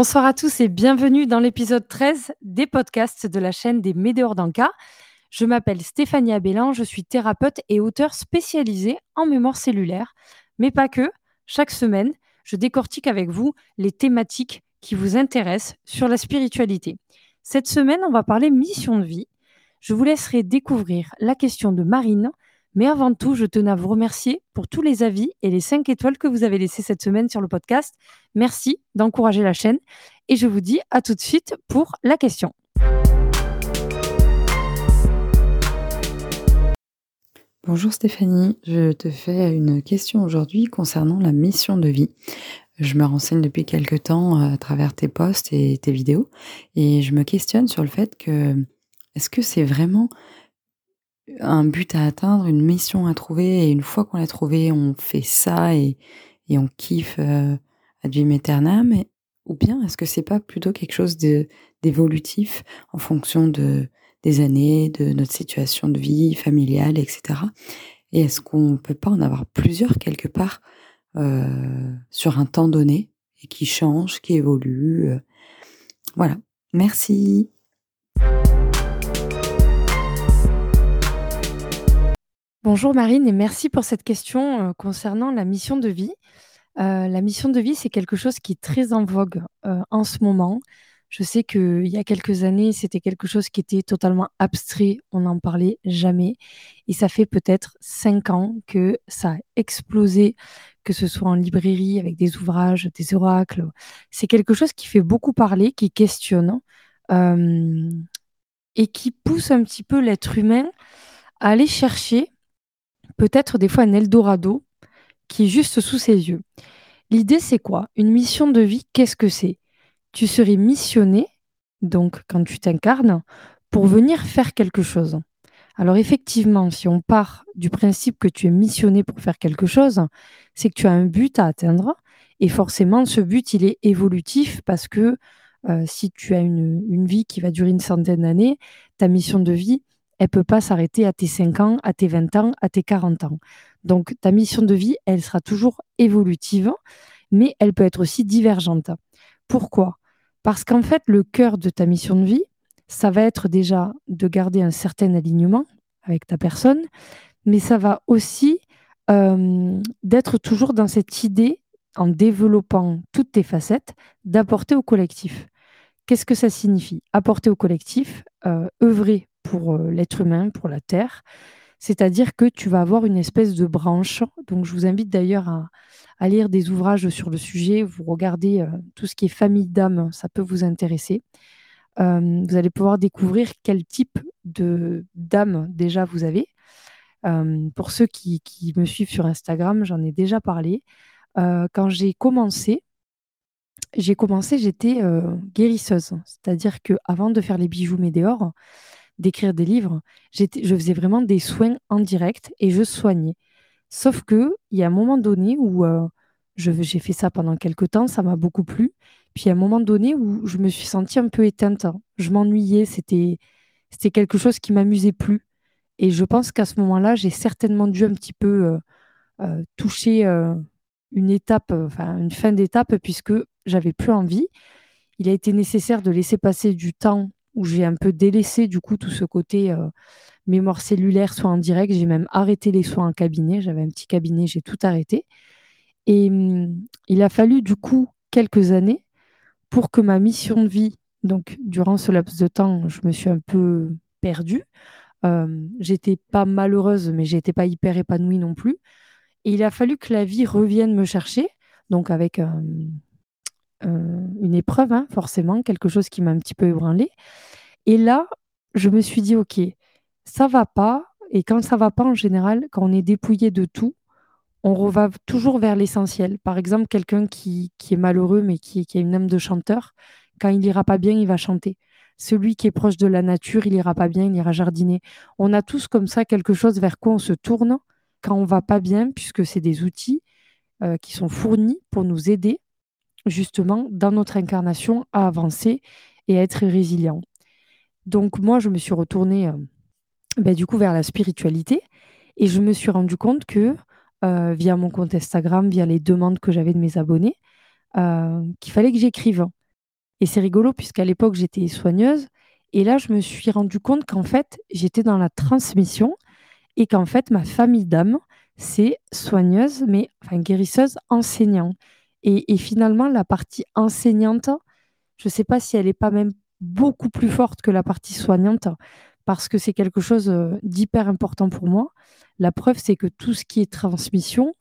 Bonsoir à tous et bienvenue dans l'épisode 13 des podcasts de la chaîne des Médéors d'Anka. Je m'appelle Stéphanie Abellan, je suis thérapeute et auteur spécialisée en mémoire cellulaire. Mais pas que, chaque semaine, je décortique avec vous les thématiques qui vous intéressent sur la spiritualité. Cette semaine, on va parler mission de vie. Je vous laisserai découvrir la question de Marine, mais avant tout, je tenais à vous remercier pour tous les avis et les 5 étoiles que vous avez laissés cette semaine sur le podcast. Merci d'encourager la chaîne et je vous dis à tout de suite pour la question. Bonjour Stéphanie, je te fais une question aujourd'hui concernant la mission de vie. Je me renseigne depuis quelque temps euh, à travers tes posts et tes vidéos et je me questionne sur le fait que est-ce que c'est vraiment un but à atteindre, une mission à trouver, et une fois qu'on l'a trouvé, on fait ça et, et on kiffe euh, ad vitam ou bien est-ce que c'est pas plutôt quelque chose d'évolutif en fonction de, des années, de notre situation de vie familiale, etc. Et est-ce qu'on peut pas en avoir plusieurs quelque part euh, sur un temps donné et qui change, qui évolue euh, Voilà. Merci. Bonjour Marine et merci pour cette question euh, concernant la mission de vie. Euh, la mission de vie, c'est quelque chose qui est très en vogue euh, en ce moment. Je sais qu'il y a quelques années, c'était quelque chose qui était totalement abstrait, on n'en parlait jamais. Et ça fait peut-être cinq ans que ça a explosé, que ce soit en librairie avec des ouvrages, des oracles. C'est quelque chose qui fait beaucoup parler, qui questionne et qui pousse un petit peu l'être humain à aller chercher peut-être des fois un Eldorado qui est juste sous ses yeux. L'idée, c'est quoi? Une mission de vie, qu'est-ce que c'est? Tu serais missionné, donc quand tu t'incarnes, pour venir faire quelque chose. Alors effectivement, si on part du principe que tu es missionné pour faire quelque chose, c'est que tu as un but à atteindre. Et forcément, ce but, il est évolutif parce que euh, si tu as une, vie qui va durer une centaine d'années, ta mission de vie, elle peut pas s'arrêter à tes 5 ans, à tes 20 ans, à tes 40 ans. Donc ta mission de vie, elle sera toujours évolutive, mais elle peut être aussi divergente. Pourquoi? Parce qu'en fait, le cœur de ta mission de vie, ça va être déjà de garder un certain alignement avec ta personne, mais ça va aussi d'être toujours dans cette idée, en développant toutes tes facettes, d'apporter au collectif. Qu'est-ce que ça signifie? Apporter au collectif, œuvrer pour euh, l'être humain, pour la Terre. C'est-à-dire que tu vas avoir une espèce de branche. Donc, je vous invite d'ailleurs à, lire des ouvrages sur le sujet. Vous regardez euh, tout ce qui est famille d'âme, ça peut vous intéresser. Euh, vous allez pouvoir découvrir quel type de d'âme déjà vous avez. pour ceux qui, me suivent sur Instagram, j'en ai déjà parlé. quand j'ai commencé, j'ai commencé, j'étais guérisseuse. C'est-à-dire que avant de faire les bijoux Médéor, d'écrire des livres, je faisais vraiment des soins en direct et je soignais. Sauf que il y a un moment donné où euh, j'ai fait ça pendant quelques temps, ça m'a beaucoup plu. Puis il y a un moment donné où je me suis sentie un peu éteinte. Je m'ennuyais, c'était c'était quelque chose qui m'amusait plus. Et je pense qu'à ce moment-là, j'ai certainement dû un petit peu euh, euh, toucher une étape, enfin une fin d'étape, puisque j'avais plus envie. Il a été nécessaire de laisser passer du temps où j'ai un peu délaissé du coup tout ce côté euh, mémoire cellulaire, soins en direct. J'ai même arrêté les soins en cabinet. J'avais un petit cabinet, j'ai tout arrêté. Et hum, il a fallu du coup quelques années pour que ma mission de vie, donc durant ce laps de temps, je me suis un peu perdue. Euh, j'étais pas malheureuse, mais j'étais pas hyper épanouie non plus. Et il a fallu que la vie revienne me chercher, donc avec un, euh, une épreuve, hein, forcément, quelque chose qui m'a un petit peu ébranlé. Et là, je me suis dit, OK, ça va pas. Et quand ça va pas, en général, quand on est dépouillé de tout, on va toujours vers l'essentiel. Par exemple, quelqu'un qui, est malheureux, mais qui, qui, a une âme de chanteur, quand il ira pas bien, il va chanter. Celui qui est proche de la nature, il ira pas bien, il ira jardiner. On a tous comme ça quelque chose vers quoi on se tourne quand on va pas bien, puisque c'est des outils euh, qui sont fournis pour nous aider justement dans notre incarnation à avancer et à être résilient. Donc moi, je me suis retournée euh, ben, du coup vers la spiritualité et je me suis rendu compte que euh, via mon compte Instagram, via les demandes que j'avais de mes abonnés, euh, qu'il fallait que j'écrive. Et c'est rigolo puisqu'à l'époque, j'étais soigneuse. Et là, je me suis rendu compte qu'en fait, j'étais dans la transmission et qu'en fait, ma famille d'âme, c'est soigneuse, mais enfin guérisseuse, enseignant. Et, finalement, la partie enseignante, je ne sais pas si elle n'est pas même beaucoup plus forte que la partie soignante, parce que c'est quelque chose euh, d'hyper important pour moi. La preuve, c'est que tout ce qui est transmission,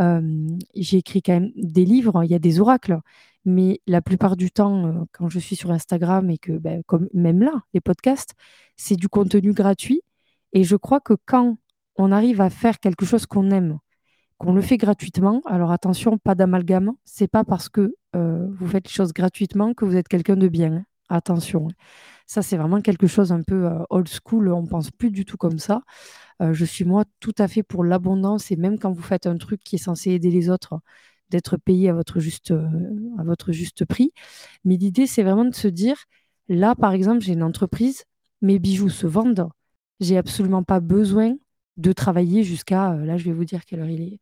euh, j'ai écrit quand même des livres, il y a des oracles, mais la plupart du temps, euh, quand je suis sur Instagram et que, ben, même là, les podcasts, c'est du contenu gratuit. Et je crois que quand on arrive à faire quelque chose qu'on aime, qu'on le fait gratuitement, alors attention, pas d'amalgame, c'est pas parce que euh, vous faites les choses gratuitement que vous êtes quelqu'un de bien. Attention. Ça, c'est vraiment quelque chose un peu euh, old school, on pense plus du tout comme ça. je suis moi tout à fait pour l'abondance et même quand vous faites un truc qui est censé aider les autres, d'être payé à votre juste, euh, à votre juste prix. Mais l'idée, c'est vraiment de se dire, là, par exemple, j'ai une entreprise, mes bijoux se vendent, j'ai absolument pas besoin de travailler jusqu'à, euh, là, je vais vous dire quelle heure il est,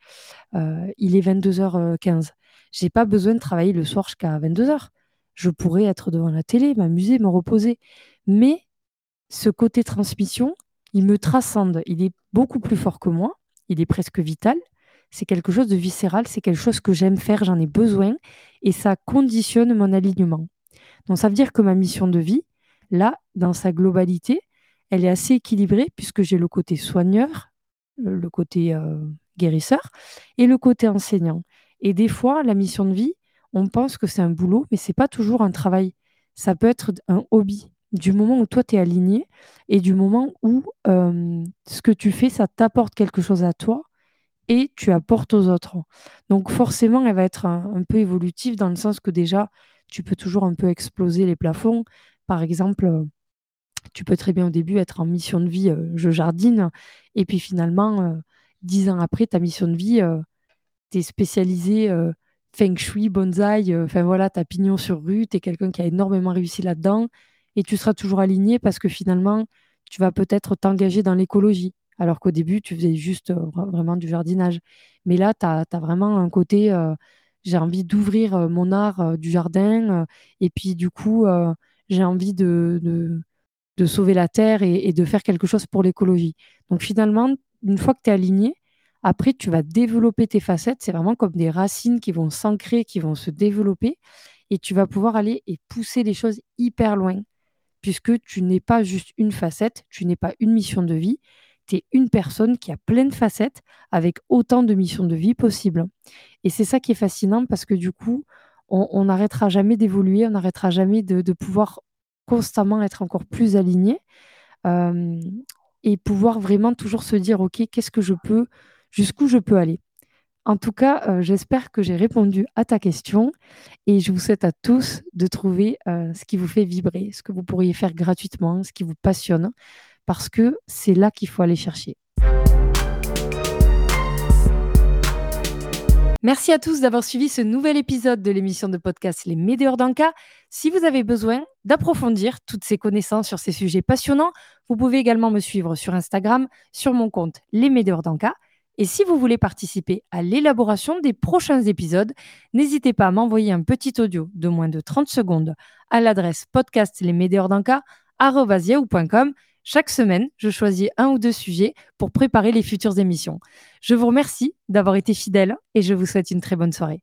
euh, il est 22h15. J'ai pas besoin de travailler le soir jusqu'à 22h. Je pourrais être devant la télé, m'amuser, me reposer. Mais ce côté transmission, il me transcende. Il est beaucoup plus fort que moi. Il est presque vital c'est quelque chose de viscéral, c'est quelque chose que j'aime faire, j'en ai besoin, et ça conditionne mon alignement. Donc ça veut dire que ma mission de vie, là, dans sa globalité, elle est assez équilibrée puisque j'ai le côté soigneur, le côté euh, guérisseur, et le côté enseignant. Et des fois, la mission de vie, on pense que c'est un boulot, mais c'est pas toujours un travail. Ça peut être un hobby. Du moment où toi, tu es aligné et du moment où ce que tu fais, ça t'apporte quelque chose à toi, et tu apportes aux autres. Donc forcément, elle va être un, peu évolutive dans le sens que déjà, tu peux toujours un peu exploser les plafonds. Par exemple, tu peux très bien au début être en mission de vie, euh, je jardine, et puis finalement, euh, dix ans après, ta mission de vie, tu es spécialisé feng shui, bonsaï, enfin voilà, tu as pignon sur rue, tu es quelqu'un qui a énormément réussi là-dedans, et tu seras toujours aligné parce que finalement, tu vas peut-être t'engager dans l'écologie alors qu'au début, tu faisais juste euh, vraiment du jardinage. Mais là, tu as, vraiment un côté, euh, j'ai envie d'ouvrir euh, mon art du jardin, et puis du coup, j'ai envie de, sauver la terre et, de faire quelque chose pour l'écologie. Donc finalement, une fois que tu es aligné, après, tu vas développer tes facettes. C'est vraiment comme des racines qui vont s'ancrer, qui vont se développer, et tu vas pouvoir aller et pousser les choses hyper loin, puisque tu n'es pas juste une facette, tu n'es pas une mission de vie, tu es une personne qui a plein de facettes avec autant de missions de vie possibles. Et c'est ça qui est fascinant parce que du coup, on n'arrêtera jamais d'évoluer, on n'arrêtera jamais de, pouvoir constamment être encore plus aligné euh, et pouvoir vraiment toujours se dire, OK, qu'est-ce que je peux, jusqu'où je peux aller. En tout cas, euh, j'espère que j'ai répondu à ta question et je vous souhaite à tous de trouver euh, ce qui vous fait vibrer, ce que vous pourriez faire gratuitement, ce qui vous passionne parce que c'est là qu'il faut aller chercher. Merci à tous d'avoir suivi ce nouvel épisode de l'émission de podcast Les Médéors d'Anka. Si vous avez besoin d'approfondir toutes ces connaissances sur ces sujets passionnants, vous pouvez également me suivre sur Instagram, sur mon compte Les Médéors d'Anka. Et si vous voulez participer à l'élaboration des prochains épisodes, n'hésitez pas à m'envoyer un petit audio de moins de 30 secondes à l'adresse podcastlesmédéorsdanka.com chaque semaine, je choisis un ou deux sujets pour préparer les futures émissions. Je vous remercie d'avoir été fidèle et je vous souhaite une très bonne soirée.